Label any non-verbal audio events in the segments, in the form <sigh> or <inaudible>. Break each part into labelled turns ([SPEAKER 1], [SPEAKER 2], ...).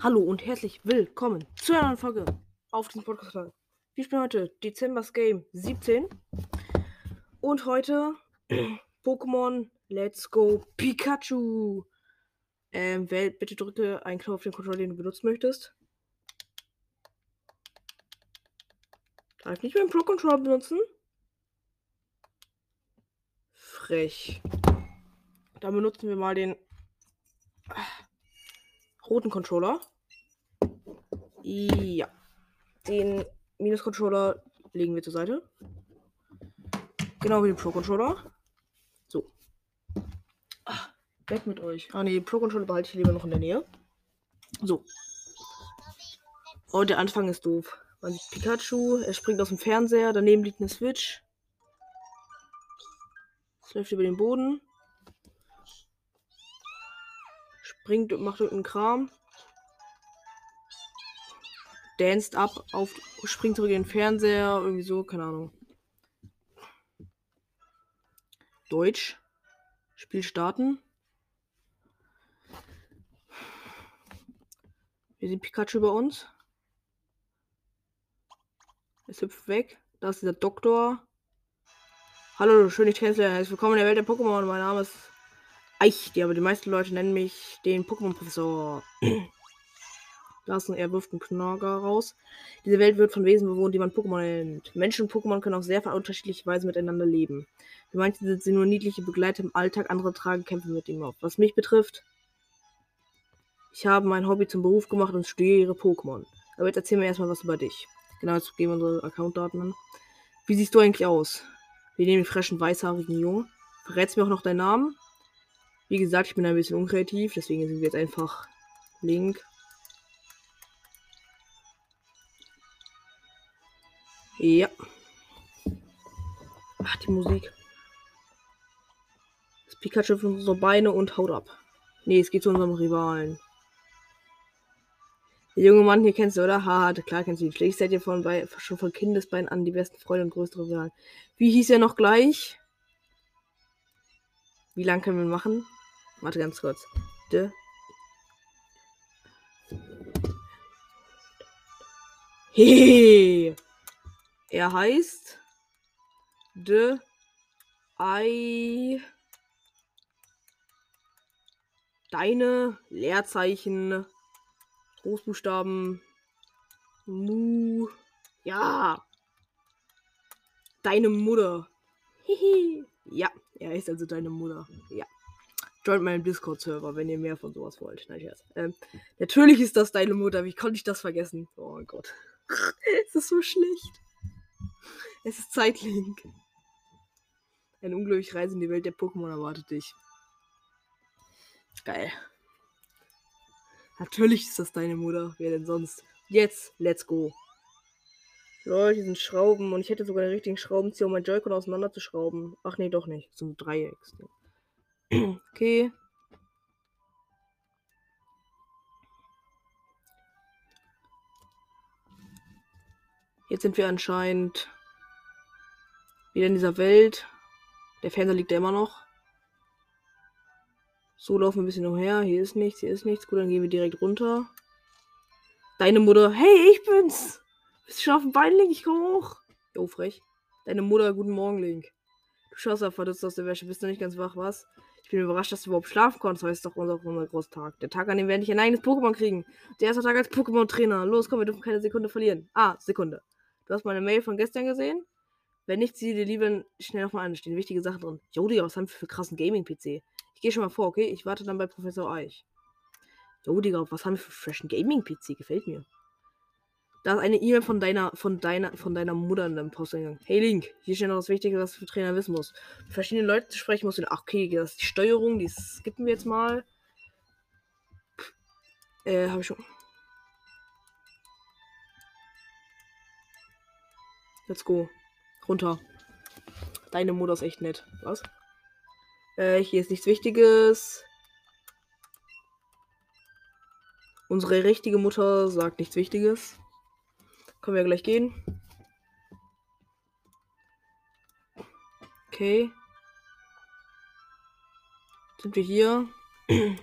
[SPEAKER 1] Hallo und herzlich willkommen zu einer neuen Folge auf diesem Podcast. Wir spielen heute Dezembers Game 17 und heute <clears throat> Pokémon Let's Go Pikachu. Ähm, bitte drücke einen Knopf auf den Controller, den du benutzen möchtest. Darf ich nicht mehr den Pro Controller benutzen? Frech. Dann benutzen wir mal den roten Controller. Ja. Den Minus-Controller legen wir zur Seite. Genau wie den Pro-Controller. So. Ach, weg mit euch. Ah ne, Pro-Controller behalte ich lieber noch in der Nähe. So. Oh, der Anfang ist doof. Man sieht Pikachu, er springt aus dem Fernseher, daneben liegt eine Switch. Es läuft über den Boden. Springt und macht irgendeinen Kram. Danced ab, auf, springt zurück in den Fernseher, irgendwie so, keine Ahnung. Deutsch. Spiel starten. Wir sehen Pikachu bei uns. Es hüpft weg. Da ist dieser Doktor. Hallo, schön dich kennenzulernen. Herzlich willkommen in der Welt der Pokémon. Mein Name ist Eichti, aber die meisten Leute nennen mich den Pokémon-Professor. Ein, er wirft einen Knorger raus. Diese Welt wird von Wesen bewohnt, die man Pokémon nennt. Menschen und Pokémon können auf sehr unterschiedliche Weise miteinander leben. Für manche sind sie nur niedliche Begleiter im Alltag, andere tragen Kämpfe mit ihm auf. Was mich betrifft, ich habe mein Hobby zum Beruf gemacht und studiere Pokémon. Aber jetzt erzähl mir erstmal was über dich. Genau, jetzt geben wir unsere Accountdaten an. Wie siehst du eigentlich aus? Wir nehmen den frischen, weißhaarigen Jungen. Verrätst mir auch noch deinen Namen? Wie gesagt, ich bin ein bisschen unkreativ, deswegen sind wir jetzt einfach Link. Ja. Ach, die Musik. Das Pikachu für unsere Beine und haut ab. Nee, es geht zu unserem Rivalen. Der junge Mann hier kennst du, oder? Haha, klar kennst du ihn. Schlägst seid ihr von bei, schon von Kindesbeinen an die besten Freunde und größere Rivalen. Wie hieß er noch gleich? Wie lang können wir machen? Warte ganz kurz. De. Hehehe. Er heißt De Ei Deine Leerzeichen Großbuchstaben. Mu. Ja. Deine Mutter. Hihi. Ja, er ist also deine Mutter. Ja. Joint meinen Discord-Server, wenn ihr mehr von sowas wollt. Nein, Scherz. Ähm, natürlich ist das deine Mutter. Wie konnte ich das vergessen? Oh Gott. <laughs> es ist so schlecht. Es ist Zeitlink. Eine unglaubliche Reise in die Welt der Pokémon erwartet dich. Geil. Natürlich ist das deine Mutter. Wer denn sonst? Jetzt, let's go. Leute, hier sind Schrauben und ich hätte sogar den richtigen Schraubenzieher, um mein Joy-Con auseinanderzuschrauben. Ach nee, doch nicht. So ein Dreiecks. okay. Jetzt sind wir anscheinend wieder in dieser Welt. Der Fernseher liegt ja immer noch. So laufen wir ein bisschen umher. Hier ist nichts, hier ist nichts. Gut, dann gehen wir direkt runter. Deine Mutter. Hey, ich bin's. Bist du schon auf dem Bein, Link? Ich komm hoch. Jo, frech. Deine Mutter, guten Morgen, Link. Du schaust ja verdutzt aus der Wäsche. Bist du nicht ganz wach, was? Ich bin überrascht, dass du überhaupt schlafen konntest. Heute ist doch unser, unser großer. Der Tag, an dem werde ich ein eigenes Pokémon kriegen. Der erste Tag als Pokémon-Trainer. Los, komm, wir dürfen keine Sekunde verlieren. Ah, Sekunde. Du hast meine Mail von gestern gesehen? Wenn nicht, sieh dir lieber schnell nochmal an. Da stehen wichtige Sachen drin. Jo, Digga, was haben wir für krassen Gaming-PC? Ich gehe schon mal vor, okay? Ich warte dann bei Professor Eich. Jo, Digga, was haben wir für freshen Gaming-PC? Gefällt mir. Da ist eine E-Mail von deiner, von deiner, von deiner Mutter in deinem Posteingang. Hey Link, hier steht noch das Wichtige, was du für Trainer wissen musst. Mit verschiedenen Leuten zu sprechen musst du. Ach, okay, das ist die Steuerung, die skippen wir jetzt mal. Äh, habe ich schon. Let's go. Runter. Deine Mutter ist echt nett. Was? Äh, hier ist nichts Wichtiges. Unsere richtige Mutter sagt nichts Wichtiges. Können wir gleich gehen. Okay. Sind wir hier? <clears throat>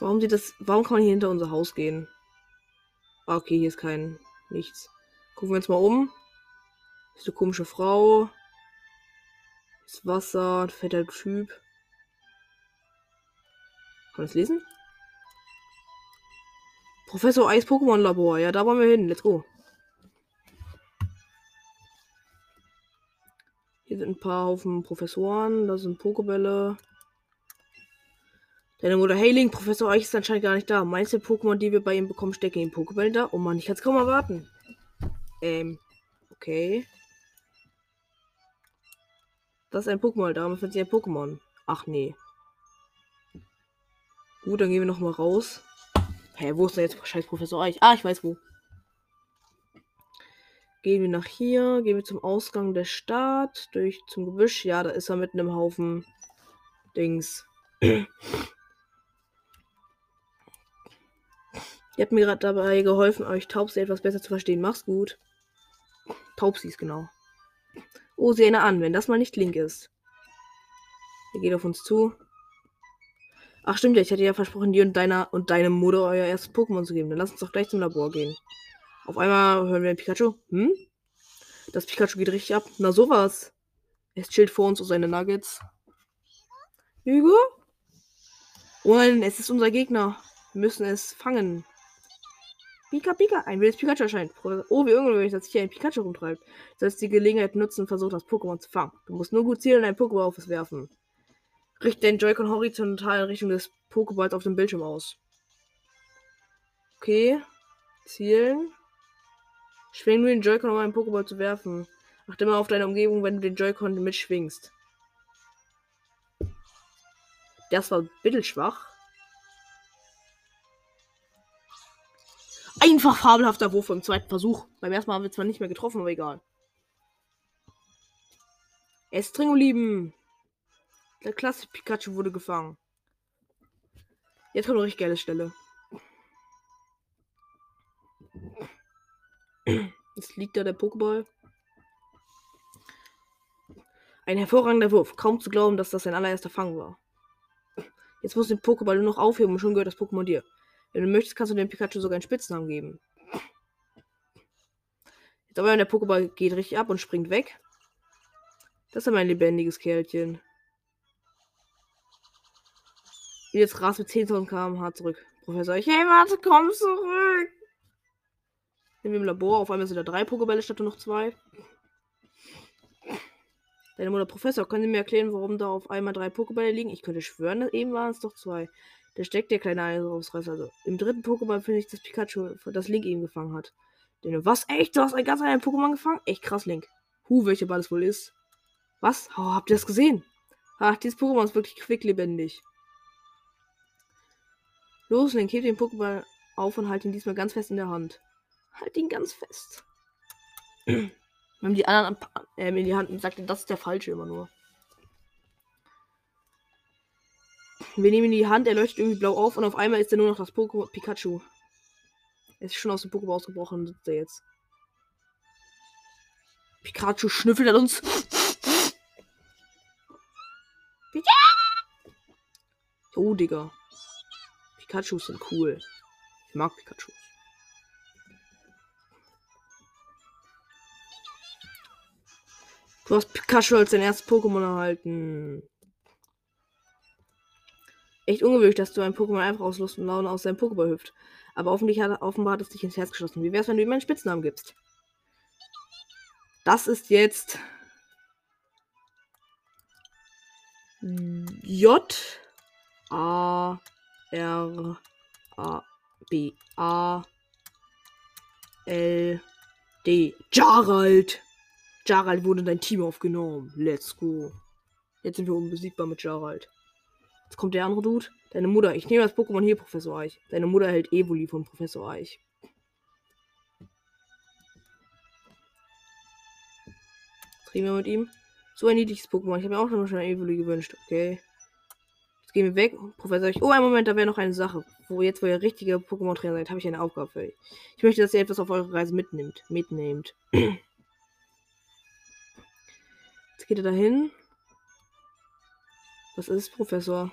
[SPEAKER 1] Warum sieht das. Warum kann man hier hinter unser Haus gehen? Ah, okay, hier ist kein. nichts. Gucken wir uns mal um. Ist eine komische Frau. Ist Wasser, ein fetter Typ. Kann man das lesen? Professor Eis Pokémon Labor. Ja, da wollen wir hin. Let's go. Hier sind ein paar Haufen Professoren. Da sind Pokebälle. Deine Mutter Hailing, Professor Eich ist anscheinend gar nicht da. Meinst du, Pokémon, die wir bei ihm bekommen, stecken in Pokebällen da? Oh Mann, ich kann es kaum erwarten. Ähm, okay. Das ist ein Pokémon, da befindet sich ein Pokémon. Ach nee. Gut, dann gehen wir nochmal raus. Hä, wo ist denn jetzt scheiß Professor Eich? Ah, ich weiß wo. Gehen wir nach hier, gehen wir zum Ausgang der Stadt, durch zum Gebüsch. Ja, da ist er mitten im Haufen Dings. <clears throat> Ihr habt mir gerade dabei geholfen, euch Taubsi etwas besser zu verstehen. Mach's gut. Taubsis, genau. Oh, sieh eine an, wenn das mal nicht Link ist. Er geht auf uns zu. Ach stimmt ja, ich hatte ja versprochen, dir und deiner und deinem Mutter euer erstes Pokémon zu geben. Dann lass uns doch gleich zum Labor gehen. Auf einmal hören wir ein Pikachu. Hm? Das Pikachu geht richtig ab. Na sowas. Es chillt vor uns und seine Nuggets. Hugo? Oh nein, es ist unser Gegner. Wir müssen es fangen. Pika Pika, ein wildes Pikachu erscheint. Oh, wie ungewöhnlich, dass sich hier ein Pikachu rumtreibt. Du sollst die Gelegenheit nutzen und versuchen, das Pokémon zu fangen. Du musst nur gut zielen und ein Pokémon auf es werfen. Richte den Joy-Con horizontal in Richtung des Pokéballs auf dem Bildschirm aus. Okay. Zielen. Schwing nur den Joy-Con, um einen Pokéball zu werfen. Achte immer auf deine Umgebung, wenn du den Joy-Con mitschwingst. Das war ein Einfach fabelhafter Wurf im zweiten Versuch. Beim ersten Mal haben wir zwar nicht mehr getroffen, aber egal. Estringolieben. Der klasse Pikachu wurde gefangen. Jetzt kommt eine richtig geile Stelle. Jetzt liegt da der Pokéball. Ein hervorragender Wurf. Kaum zu glauben, dass das sein allererster Fang war. Jetzt muss den Pokéball nur noch aufheben und schon gehört das Pokémon dir. Wenn du möchtest, kannst du dem Pikachu sogar einen Spitznamen geben. Jetzt aber der Pokéball geht richtig ab und springt weg. Das ist aber ein lebendiges Kerlchen. Und jetzt rast mit 10.000 km/h zurück. Professor, ich, hey, warte, komm zurück. Sind wir im Labor. Auf einmal sind da drei Pokébälle statt nur noch zwei. Deine Mutter, Professor, können Sie mir erklären, warum da auf einmal drei Pokébälle liegen? Ich könnte schwören, eben waren es doch zwei. Da steckt der kleine Eisrausreißer. Also im dritten Pokémon finde ich das Pikachu, das Link eben gefangen hat. Denn was? Echt? Du hast ein ganz ein Pokémon gefangen? Echt krass, Link. Hu, welcher Ball es wohl ist. Was? Oh, habt ihr das gesehen? Ach, dieses Pokémon ist wirklich quicklebendig. Los, Link, heb den Pokémon auf und halt ihn diesmal ganz fest in der Hand. Halt ihn ganz fest. <clears throat> Wenn die anderen äh, in die Hand sagt, das ist der falsche immer nur. Wir nehmen ihn in die Hand, er leuchtet irgendwie blau auf und auf einmal ist er nur noch das Pokémon Pikachu. Er ist schon aus dem Pokémon ausgebrochen, sitzt er jetzt. Pikachu schnüffelt an uns. Oh, Digga. Pikachus sind cool. Ich mag Pikachu. Du hast Pikachu als dein erstes Pokémon erhalten. Echt ungewöhnlich, dass du ein Pokémon einfach aus Lust und Laune aus seinem Pokéball hüpft. Aber hat, offenbar hat es dich ins Herz geschossen. Wie wär's, wenn du ihm einen Spitznamen gibst? Das ist jetzt J A R A B A L D. Jarald! Jarald wurde in dein Team aufgenommen. Let's go. Jetzt sind wir unbesiegbar mit Jarald. Jetzt kommt der andere Dude. Deine Mutter. Ich nehme das Pokémon hier, Professor Eich. Deine Mutter hält Evoli von Professor Eich. Was reden wir mit ihm? So ein niedliches Pokémon. Ich habe mir auch schon ein Evoli gewünscht. Okay. Jetzt gehen wir weg. Professor Eich. Oh, ein Moment, da wäre noch eine Sache. Wo jetzt, wo ihr richtiger Pokémon-Trainer seid, habe ich eine Aufgabe für euch. Ich möchte, dass ihr etwas auf eure Reise mitnimmt. Mitnehmt. <clears throat> Jetzt geht er dahin. Was ist, Professor?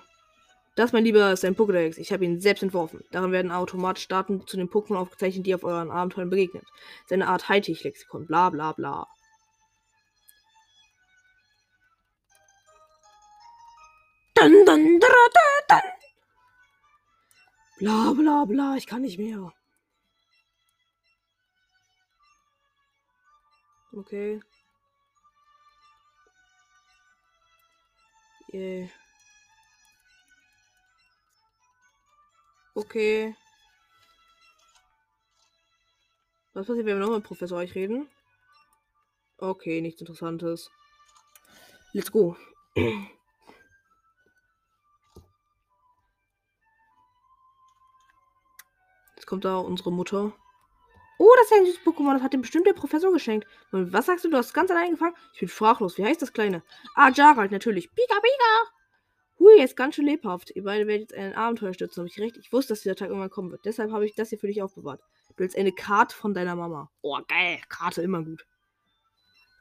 [SPEAKER 1] Das, mein Lieber, ist ein Pokédex. Ich habe ihn selbst entworfen. Darin werden automatisch Daten zu den Pokémon aufgezeichnet, die auf euren Abenteuern begegnen. Seine Art Hightech-Lexikon. Bla bla bla. Dun, dun, dun, dun, Bla bla bla. Ich kann nicht mehr. Okay. Yeah. Okay. Was passiert, wenn wir nochmal mit Professor euch reden? Okay, nichts Interessantes. Let's go. Jetzt kommt da unsere Mutter. Oh, das ist ein süßes Pokémon. Das hat dem bestimmt der Professor geschenkt. Und was sagst du? Du hast ganz allein gefangen? Ich bin sprachlos. Wie heißt das Kleine? Ah, Jarald, natürlich. Pika, Pika. Hui, er ist ganz schön lebhaft. Ihr beide werdet jetzt ein Abenteuer stürzen. Habe ich recht? Ich wusste, dass dieser Tag irgendwann kommen wird. Deshalb habe ich das hier für dich aufbewahrt. Du willst eine Karte von deiner Mama. Oh, geil. Karte, immer gut.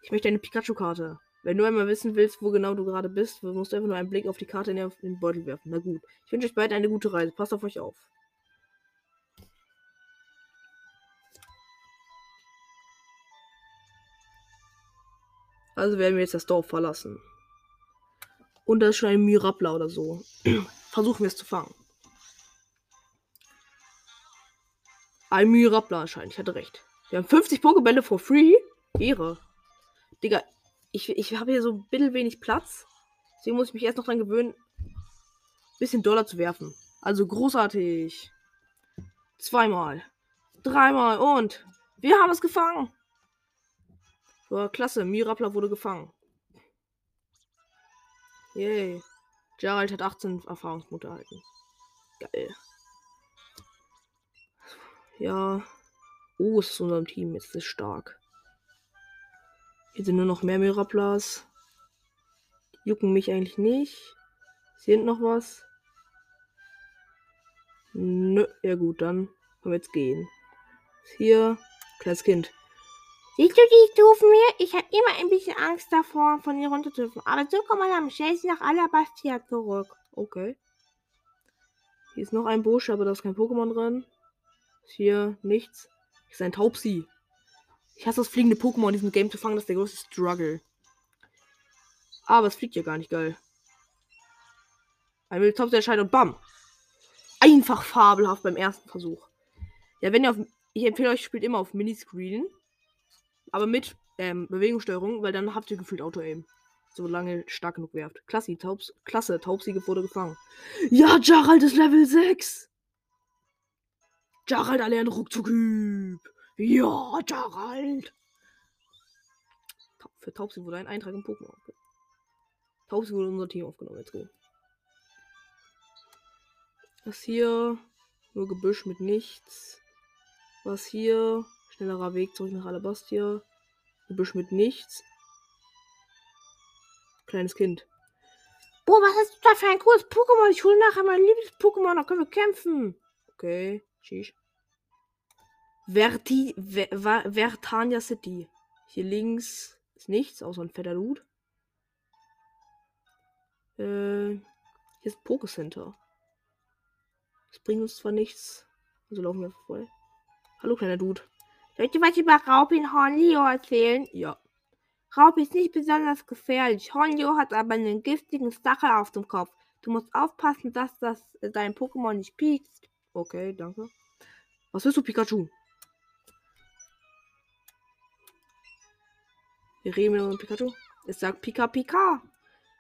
[SPEAKER 1] Ich möchte eine Pikachu-Karte. Wenn du einmal wissen willst, wo genau du gerade bist, musst du einfach nur einen Blick auf die Karte in den Beutel werfen. Na gut. Ich wünsche euch beide eine gute Reise. Passt auf euch auf. Also werden wir jetzt das Dorf verlassen. Und da ist schon ein Mirabla oder so. <clears throat> Versuchen wir es zu fangen. Ein Mirabla anscheinend. Ich hatte recht. Wir haben 50 Pokebälle for free. Ehre. Digga, ich, ich habe hier so ein bisschen wenig Platz. Deswegen muss ich mich erst noch dran gewöhnen, ein bisschen Dollar zu werfen. Also großartig. Zweimal. Dreimal und wir haben es gefangen. So, klasse. Mirapla wurde gefangen. Yay. Gerald hat 18 Erfahrungspunkte erhalten. Geil. Ja. Oh, ist unserem Team. Jetzt ist stark. Hier sind nur noch mehr Miraplas. Jucken mich eigentlich nicht. Hier noch was? Nö. Ja gut, dann können wir jetzt gehen. Hier. Kleines Kind.
[SPEAKER 2] Siehst du die Stufen hier? Ich habe immer ein bisschen Angst davor, von hier runter zu dürfen. Aber so kommt man am schnellsten nach Alabastia zurück.
[SPEAKER 1] Okay. Hier ist noch ein Busch, aber da ist kein Pokémon drin. Ist hier nichts. Hier ist ein Taubsi. Ich hasse das fliegende Pokémon in diesem Game zu fangen. Das ist der größte Struggle. Aber es fliegt ja gar nicht geil. Ein Taubsi erscheint und bam. Einfach fabelhaft beim ersten Versuch. Ja, wenn ihr auf. Ich empfehle euch, spielt immer auf Miniscreen. Aber mit ähm, Bewegungssteuerung, weil dann habt ihr gefühlt Auto-Aim. Solange stark genug werft. Klasse, Taubs, klasse, Taubsiege wurde gefangen. Ja, Jarald ist Level 6. Jarald erlernt Ruckzuckyb. Ja, Jarald. Für Taubsi wurde ein Eintrag im Pokémon aufgenommen. Taubsi wurde unser Team aufgenommen. Let's go. Was hier? Nur Gebüsch mit nichts. Was hier? Schnellerer Weg zurück nach Alabastia. Gebüsch mit nichts. Kleines Kind.
[SPEAKER 2] Boah, was ist das für ein cooles Pokémon? Ich hole nachher mein Lieblings-Pokémon, da können wir kämpfen.
[SPEAKER 1] Okay, tschüss. Verti, Ver, Vertania City. Hier links ist nichts, außer ein fetter Loot. Äh, hier ist ein Pokécenter. Das bringt uns zwar nichts. Also laufen wir vorbei. Hallo, kleiner Dude.
[SPEAKER 2] Soll ich dir was über Raubin Hornlio erzählen?
[SPEAKER 1] Ja.
[SPEAKER 2] Raub ist nicht besonders gefährlich. Hornlio hat aber einen giftigen Stachel auf dem Kopf. Du musst aufpassen, dass das äh, dein Pokémon nicht piekst.
[SPEAKER 1] Okay, danke. Was willst du, Pikachu? Wir reden mit Pikachu. Es sagt Pika Pika.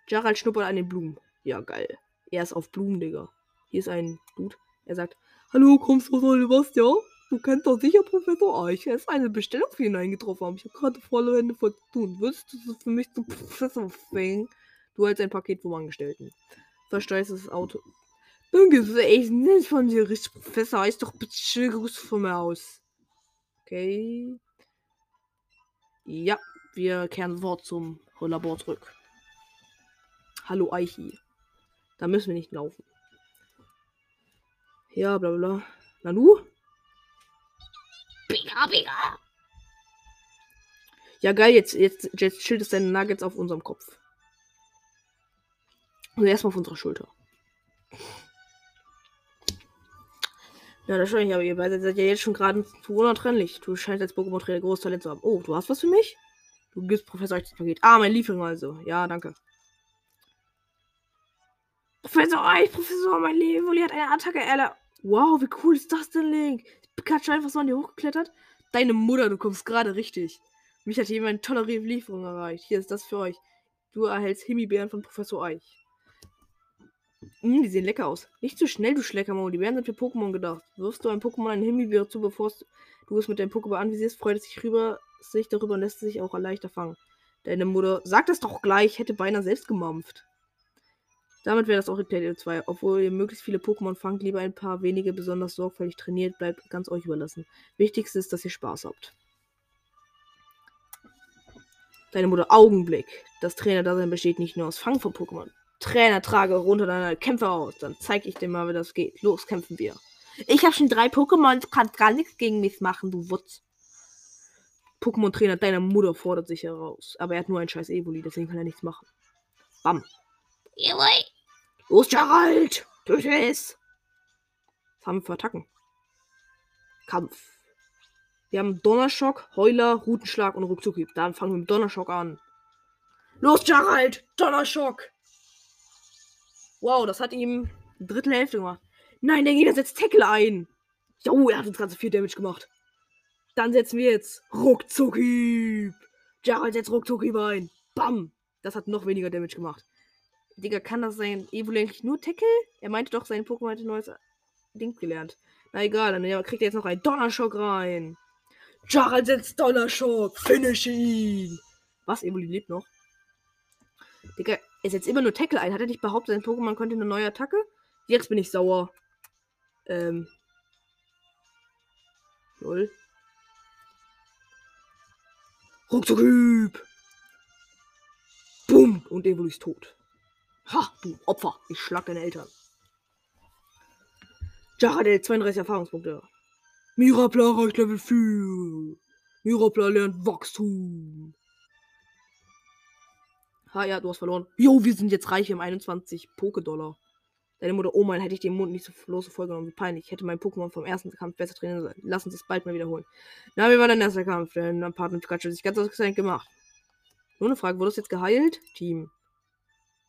[SPEAKER 1] Gerald schnuppert an den Blumen. Ja, geil. Er ist auf Blumen, Digga. Hier ist ein Dude. Er sagt, Hallo, kommst du aus Sebastian? Du kennst doch sicher Professor Eich. Er ist eine Bestellung für ihn eingetroffen. Aber ich habe gerade volle Hände voll zu tun. Würdest du für mich zum Professor fängen? Du hältst ein Paket vom Angestellten. Versteuerst das Auto. Danke, das ist echt nett von dir. Richtig, Professor Eich. Doch bitte schön Gruß von mir aus. Okay. Ja, wir kehren sofort zum Labor zurück. Hallo Eichi. Da müssen wir nicht laufen. Ja, bla bla. Nanu?
[SPEAKER 2] Pika, pika.
[SPEAKER 1] Ja, geil, jetzt, jetzt, jetzt schildest deine Nuggets auf unserem Kopf. Und erstmal auf unserer Schulter. Ja, das schon, aber ihr beide seid ja jetzt schon gerade zu untrennlich. Du scheinst als Pokémon-Trainer großes Talent zu haben. Oh, du hast was für mich? Du gibst Professor Eich das Paket. Ah, mein Lieferung also. Ja, danke. Professor Eich, Professor, mein Level hat eine Attacke erlernt. Wow, wie cool ist das denn, Link? Pikachu einfach so an dir hochgeklettert. Deine Mutter, du kommst gerade richtig. Mich hat jemand eine Lieferung erreicht. Hier ist das für euch. Du erhältst Himbeeren von Professor Eich. Mm, die sehen lecker aus. Nicht zu schnell, du Schleckermaul. Die Beeren sind für Pokémon gedacht. Wirfst du einem Pokémon eine Himbeere zu, bevor du es mit deinem Pokéball anvisierst, freut es sich, rüber, sich darüber und lässt es sich auch leichter fangen. Deine Mutter, sagt das doch gleich, hätte beinahe selbst gemampft. Damit wäre das auch Elite 2. Obwohl ihr möglichst viele Pokémon fangt, lieber ein paar wenige besonders sorgfältig trainiert, bleibt ganz euch überlassen. Wichtigste ist, dass ihr Spaß habt. Deine Mutter, Augenblick. Das Trainerdasein besteht nicht nur aus Fangen von Pokémon. Trainer, trage runter deine Kämpfe aus. Dann zeig ich dir mal, wie das geht. Los, kämpfen wir.
[SPEAKER 2] Ich habe schon drei Pokémon, du kannst gar nichts gegen mich machen, du Wutz.
[SPEAKER 1] Pokémon-Trainer deiner Mutter fordert sich heraus. Aber er hat nur ein scheiß Evoli, deswegen kann er nichts machen. Bam.
[SPEAKER 2] Evoli.
[SPEAKER 1] Los, Gerald! Töte es! Was haben wir für Attacken? Kampf. Wir haben Donnerschock, Heuler, Rutenschlag und Ruckzuckhieb. Dann fangen wir mit Donnerschock an. Los, Gerald! Donnerschock! Wow, das hat ihm ein Drittel Hälfte gemacht. Nein, der Gegner setzt Tackle ein. Jo, er hat uns ganze viel Damage gemacht. Dann setzen wir jetzt Ruckzuckhieb. Gerald setzt Ruckzuckhieb ein. Bam. Das hat noch weniger Damage gemacht. Digga, kann das sein Evoli eigentlich nur Tackle? Er meinte doch, sein Pokémon hätte ein neues Ding gelernt. Na egal, dann kriegt er jetzt noch einen Donnerschock rein. Gerald setzt Donnerschock. Finish ihn. Was? Evoli lebt noch? Digga, er setzt immer nur Tackle ein. Hat er nicht behauptet, sein Pokémon könnte eine neue Attacke? Jetzt bin ich sauer. Ähm. Null. Ruckzucküb. Bumm. Und Evoli ist tot. Ha, du Opfer. Ich schlag deine Eltern. Jaradel, 32 Erfahrungspunkte. Mirapla reicht Level 4. Mirapla lernt Wachstum. Ha, ja, du hast verloren. Jo, wir sind jetzt reich im 21 Poké-Dollar. Deine Mutter, oh mein, hätte ich den Mund nicht so lose vollgenommen. Wie peinlich. Ich hätte mein Pokémon vom ersten Kampf besser trainieren sollen. Lass uns das bald mal wiederholen. Na, wie war dein erster Kampf? Dein Partner Pikachu hat sich ganz ausgezeichnet gemacht. Nur eine Frage, wurde es jetzt geheilt? Team.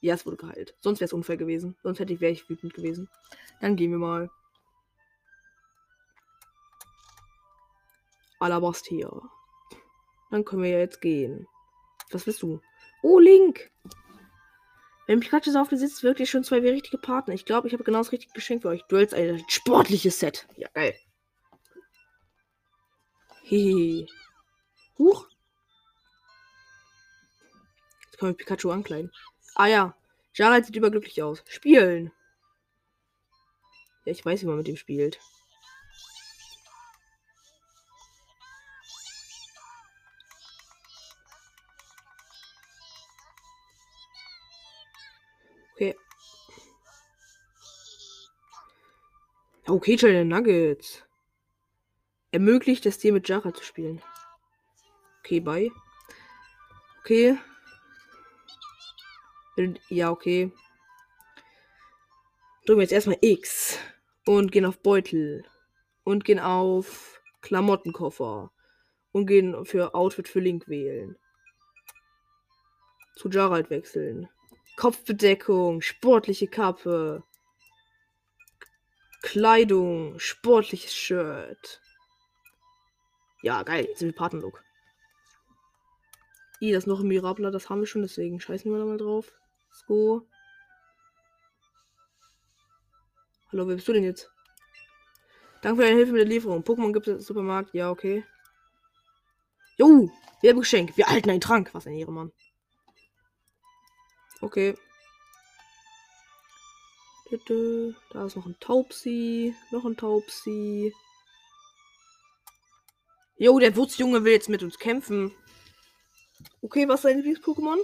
[SPEAKER 1] Ja, es wurde geheilt. Sonst wäre es unfair gewesen. Sonst hätte ich, wäre ich wütend gewesen. Dann gehen wir mal. Alabastia. Dann können wir ja jetzt gehen. Was willst du? Oh, Link! Wenn Pikachu so auf mir sitzt, wirkt ihr schon zwei richtige Partner. Ich glaube, ich habe genau das richtige Geschenk für euch. Duels ein sportliches Set. Ja, geil. Hehe. Huch. Jetzt können wir Pikachu ankleiden. Ah ja. Gerald sieht überglücklich aus. Spielen. Ja, ich weiß, wie man mit ihm spielt. Okay. Okay, Channel Nuggets. Ermöglicht es dir mit Jara zu spielen. Okay, bye. Okay. Ja, okay. Drücken wir jetzt erstmal X. Und gehen auf Beutel. Und gehen auf Klamottenkoffer. Und gehen für Outfit für Link wählen. Zu Jarald wechseln. Kopfbedeckung, sportliche Kappe. Kleidung, sportliches Shirt. Ja, geil. Jetzt sind wir Patenlook. I, das ist noch ein Mirabler, das haben wir schon, deswegen scheißen wir da mal drauf. Go. Hallo, wer bist du denn jetzt? Danke für deine Hilfe mit der Lieferung. Pokémon gibt es im Supermarkt. Ja, okay. Jo, Werbegeschenk. Wir erhalten einen Trank. Was ein Ehrenmann. Okay. Da ist noch ein Taubsi. Noch ein Taubsi. Jo, der Wurzjunge will jetzt mit uns kämpfen. Okay, was ist dein Lieblings-Pokémon?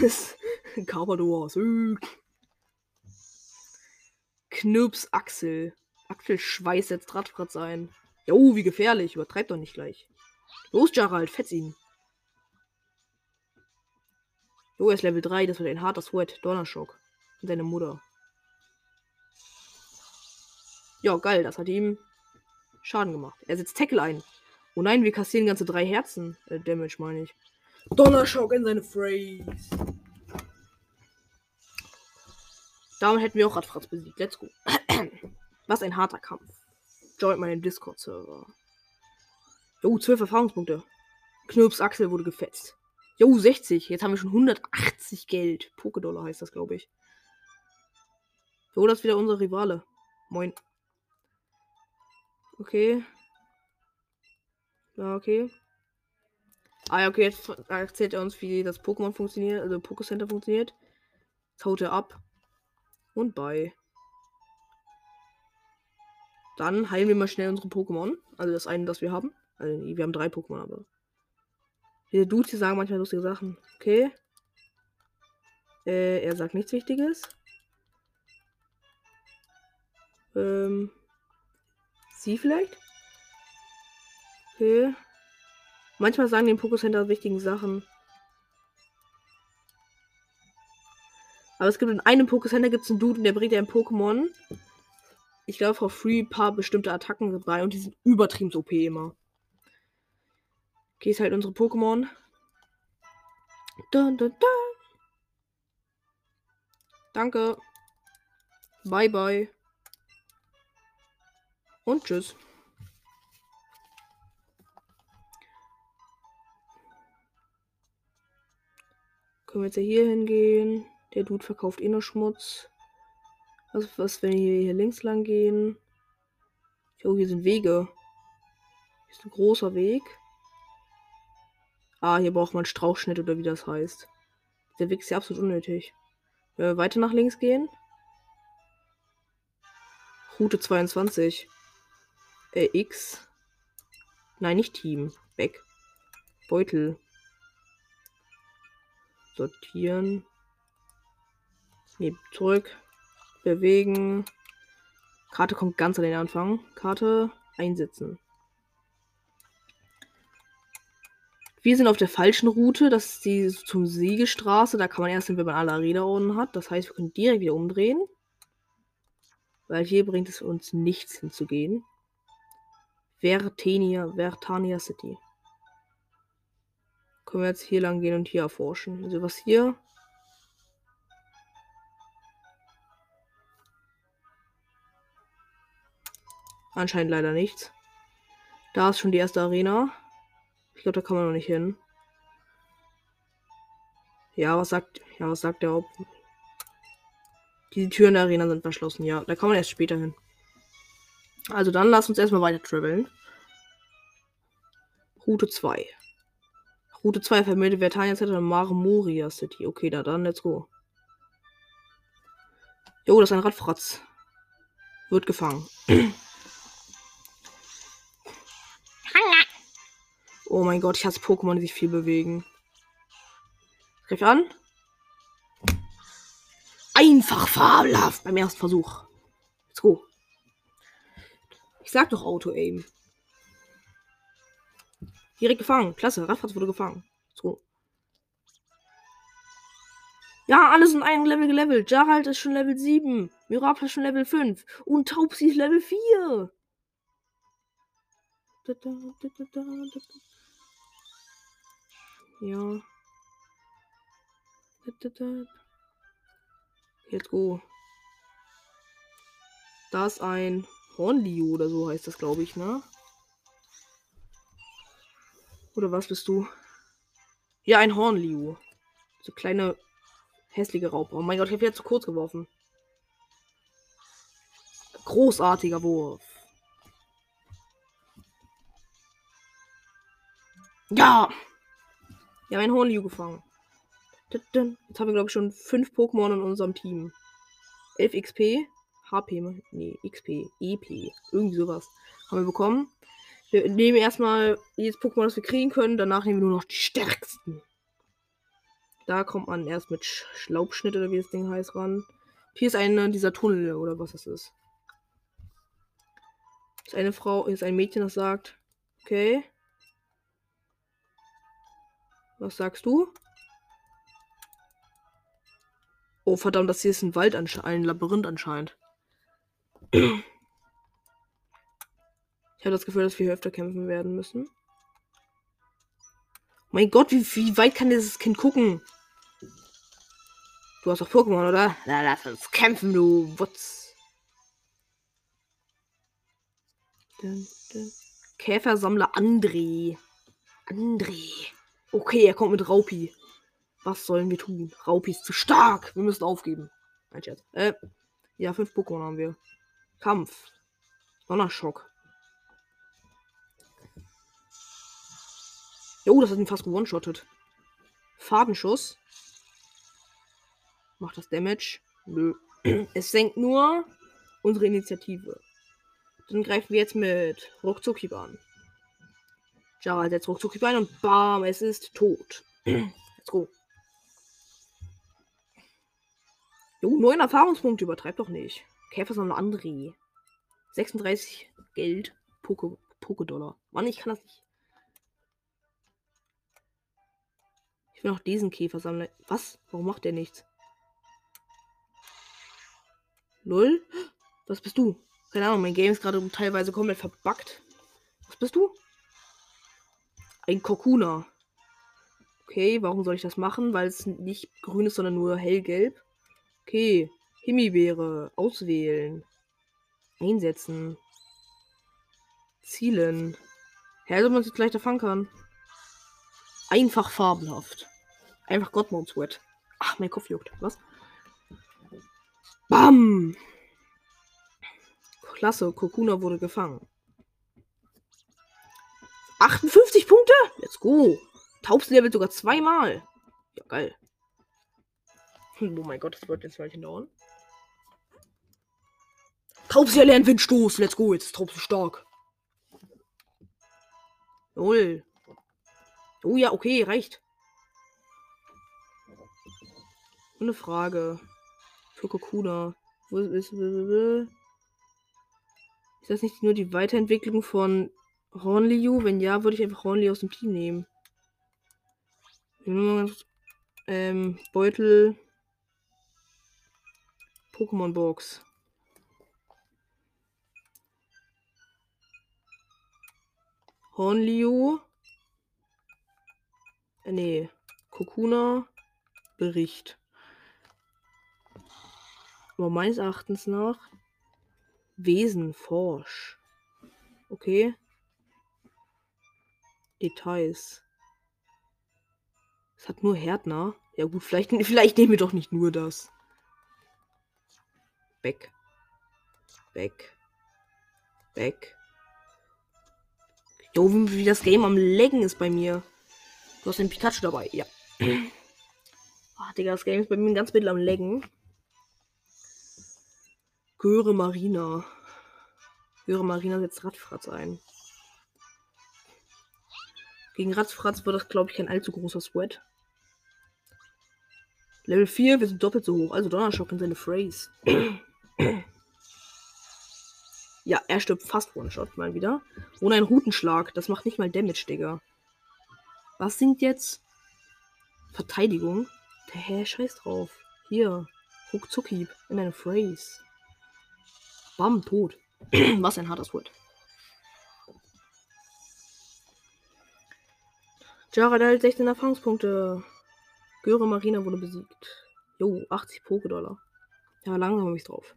[SPEAKER 1] <laughs> Carpador. Knirps Axel. Axel Schweiß jetzt Radfratz ein. Jo, wie gefährlich. Übertreib doch nicht gleich. Los, Gerald, fetz ihn. Jo, er ist Level 3. Das wird ein harter Sweat. Donnerschock. Und seine Mutter. Ja, geil, das hat ihm Schaden gemacht. Er setzt Tackle ein. Oh nein, wir kassieren ganze drei Herzen. Äh, Damage meine ich. Donnerschock in seine Phrase. Damit hätten wir auch Radfratz besiegt. Let's go. <clears throat> Was ein harter Kampf. Joint meinen Discord-Server. Jo, 12 Erfahrungspunkte. Knirps Axel wurde gefetzt. Jo, 60. Jetzt haben wir schon 180 Geld. Pokédollar heißt das, glaube ich. So, das ist wieder unser Rivale. Moin. Okay. Ja, okay. Ah ja, okay, jetzt erzählt er uns, wie das Pokémon funktioniert, also Pokécenter funktioniert. Jetzt haut er ab. Und bei. Dann heilen wir mal schnell unsere Pokémon. Also das eine, das wir haben. Also wir haben drei Pokémon, aber. Diese Dudes, die sagen manchmal lustige Sachen. Okay. Äh, er sagt nichts Wichtiges. Ähm. Sie vielleicht? Okay. Manchmal sagen die im Pokécenter wichtigen Sachen. Aber es gibt in einem Pokécenter gibt es einen Dude, der bringt ja ein Pokémon. Ich glaube, for free ein paar bestimmte Attacken dabei und die sind übertrieben OP immer. Okay, ist halt unsere Pokémon. Dun, dun, dun. Danke. Bye, bye. Und tschüss. Können wir jetzt hier hingehen? Der Dude verkauft eh nur Schmutz. Was, was wenn wir hier links lang gehen? Oh, hier sind Wege. Hier ist ein großer Weg. Ah, hier braucht man Strauchschnitt oder wie das heißt. Der Weg ist ja absolut unnötig. Wenn wir weiter nach links gehen. Route 22. Äh, X. Nein, nicht Team. Weg. Beutel. Sortieren. Nee, zurück. Bewegen. Karte kommt ganz an den Anfang. Karte einsetzen. Wir sind auf der falschen Route. Das ist die zum Siegestraße. Da kann man erst hin, wenn man alle Arena unten hat. Das heißt, wir können direkt wieder umdrehen. Weil hier bringt es uns nichts hinzugehen. Vertania, Vertania City. Können wir jetzt hier lang gehen und hier erforschen. Also was hier? Anscheinend leider nichts. Da ist schon die erste Arena. Ich glaube, da kann man noch nicht hin. Ja, was sagt, ja, was sagt der Haupt? Die Türen der Arena sind verschlossen, ja. Da kann man erst später hin. Also dann lass uns erstmal weiter traveln. Route 2. Route 2 vermeldet Vertania und Marmoria City. Okay, da dann, let's go. Jo, das ist ein Radfratz. Wird gefangen. Oh mein Gott, ich hasse Pokémon, die sich viel bewegen. Greif an. Einfach fabelhaft beim ersten Versuch. Let's go. Ich sag doch Auto-Aim. Direkt gefangen. Klasse, Radfahrt wurde gefangen. Go. Ja, alles in einem Level gelevelt. Jarald ist schon Level 7. Mirab ist schon Level 5. Und Taubsi ist Level 4. Da, da, da, ja. Let's go. Da ist ein Hornliu oder so heißt das, glaube ich, ne? Oder was bist du? Ja, ein Hornliu. So kleine hässliche Raupe. Oh mein Gott, ich habe jetzt zu kurz geworfen. Großartiger Wurf. Ja! Wir haben einen Hornliu gefangen. Jetzt haben wir, glaube ich, schon fünf Pokémon in unserem Team. 11 XP. HP, nee, XP, EP, irgendwie sowas. Haben wir bekommen. Wir nehmen erstmal jedes Pokémon, das wir kriegen können. Danach nehmen wir nur noch die stärksten. Da kommt man erst mit Schlaubschnitt oder wie das Ding heißt ran. Hier ist einer dieser Tunnel oder was das ist. ist eine Frau, ist ein Mädchen, das sagt, okay, was sagst du? Oh, verdammt, das hier ist ein Wald, ein Labyrinth anscheinend. <clears throat> Ich habe das Gefühl, dass wir hier öfter kämpfen werden müssen. Mein Gott, wie, wie weit kann dieses Kind gucken? Du hast doch Pokémon, oder? Na, lass uns kämpfen, du Wutz. Käfersammler André. André. Okay, er kommt mit Raupi. Was sollen wir tun? Raupi ist zu stark. Wir müssen aufgeben. Ein Scherz. Äh, ja, fünf Pokémon haben wir. Kampf. Donnerschock. Jo, das hat ihn fast gewone-shottet. Fadenschuss. Macht das Damage? Nö. <clears throat> Es senkt nur unsere Initiative. Dann greifen wir jetzt mit Ruckzucki an. Jara setzt Ruckzucki ein und bam, es ist tot. <clears throat> Let's go. Jo, neun Erfahrungspunkte, übertreib doch nicht. Käfersammler André. 36 Geld. Poke, Poke-Dollar. Mann, ich kann das nicht. Ich will noch diesen Käfer sammeln. Was? Warum macht der nichts? Null? Was bist du? Keine Ahnung, mein Game ist gerade teilweise komplett verbuggt. Was bist du? Ein Kokuna. Okay, warum soll ich das machen? Weil es nicht grün ist, sondern nur hellgelb. Okay, Himbeere. Auswählen. Einsetzen. Zielen. Hä, also man sich leichter fangen kann. Einfach fabelhaft. Einfach Godmode Sweat. Ach, mein Kopf juckt. Was? Bam! Klasse, Kokuna wurde gefangen. 58 Punkte? Let's go. Taubslevel sogar zweimal. Ja, geil. Hm, oh mein Gott, das wird jetzt gleich dauern. Taubsi lernt Windstoß. Let's go. Jetzt ist Taubsi stark. Null. Oh ja, okay, reicht. Eine Frage. Für Kokuna. Wo ist, das nicht nur die Weiterentwicklung von Hornliu? Wenn ja, würde ich einfach Hornliu aus dem Team nehmen. Ähm, Beutel. Pokémon Box. Hornliu. Äh, nee. Kokuna. Bericht. Aber meines Erachtens nach Wesen forsch. Okay. Details. Es hat nur Härtner. Ja gut, vielleicht, <laughs> vielleicht nehmen wir doch nicht nur das. Back. Back. Back. Jo, wie das Game am Leggen ist bei mir. Du hast den Pikachu dabei, ja. Ach, <clears throat> Digga, das Game ist bei mir ganz bisschen am Leggen. Göre Marina. Göre Marina setzt Radfratz ein. Gegen Radfratz wird das, glaube ich, kein allzu großer Sweat. Level 4, wir sind doppelt so hoch. Also Donnerschock in seine Phrase. <clears throat> ja, er stirbt fast One-Shot mal wieder. Ohne einen Routenschlag. Das macht nicht mal Damage, Digga. Was singt jetzt? Verteidigung? Hä, scheiß drauf. Hier. Ruckzucki in eine Phrase. Bam, tot. <clears throat> Was ein harter Squid. Jared erhält 16 Erfahrungspunkte. Göre Marina wurde besiegt. Jo, 80 Poké-Dollar. Ja, langsam habe ich drauf.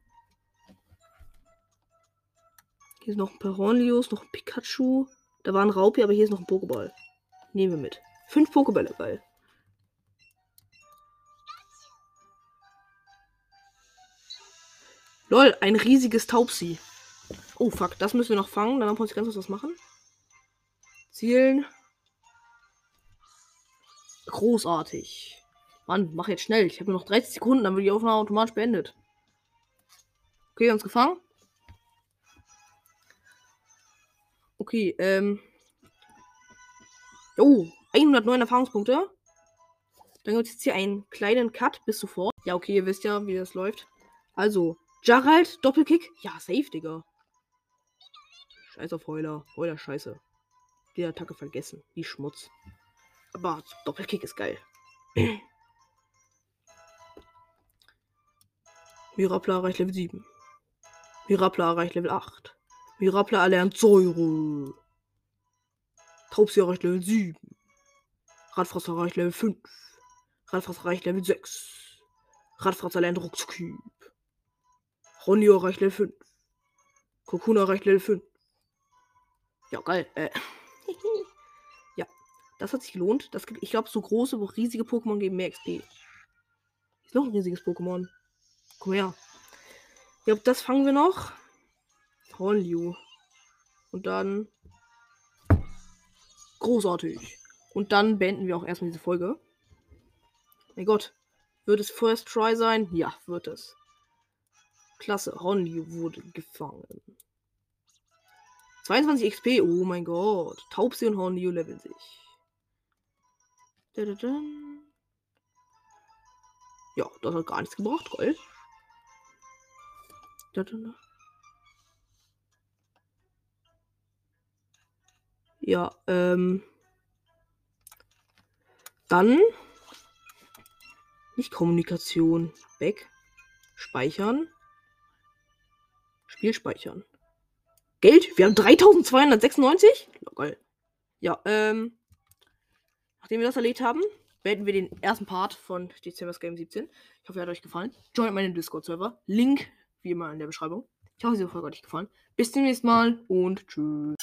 [SPEAKER 1] Hier ist noch ein paar Hornlios, noch ein Pikachu. Da war ein Raupi, aber hier ist noch ein Pokéball. Nehmen wir mit. Fünf Pokébälle, geil. Lol, ein riesiges Taubsi. Oh, fuck. Das müssen wir noch fangen. Dann muss ich ganz kurz was machen. Zielen. Großartig. Mann, mach jetzt schnell. Ich habe nur noch 30 Sekunden, dann wird die Aufnahme automatisch beendet. Okay, uns gefangen. Okay, ähm. Oh, 109 Erfahrungspunkte. Dann gibt es jetzt hier einen kleinen Cut bis sofort. Ja, okay, ihr wisst ja, wie das läuft. Also, Gerald, Doppelkick. Ja, safe, Digga. Scheiß auf Heuler. Heuler, scheiße. Die Attacke vergessen. Wie Schmutz. Aber Doppelkick ist geil. <clears throat> Mirapla erreicht Level 7. Mirapla erreicht Level 8. Mirapla erlernt Säure. Taubsi erreicht Level 7. Radfresser erreicht Level 5. Radfresser erreicht Level 6. Radfresser lernt Ruckzuckyp. Ronio erreicht Level 5. Kokuna erreicht Level 5. Ja, geil. Äh. <laughs> ja, das hat sich gelohnt. Das, gibt- ich glaube, so große, riesige Pokémon geben mehr XP. Ist noch ein riesiges Pokémon. Komm her. Ja, das fangen wir noch. Hornliu. Und dann. Großartig. Und dann beenden wir auch erstmal diese Folge. Mein Gott. Wird es First Try sein? Ja, wird es. Klasse. Wurde gefangen. 22 XP. Oh mein Gott. Taubsi und Hornliu leveln sich. Ja, das hat gar nichts gebracht. Dadada. Ja, ähm. Dann. Nicht Kommunikation. Weg. Speichern. Spiel speichern. Geld? Wir haben 3296? Ja, geil. Ja, ähm. Nachdem wir das erledigt haben, beenden wir den ersten Part von Dezember's Game 17. Ich hoffe, er hat euch gefallen. Joint meinen Discord-Server. Link, wie immer, in der Beschreibung. Ich hoffe, Folge hat euch gefallen. Bis zum nächsten Mal und tschüss.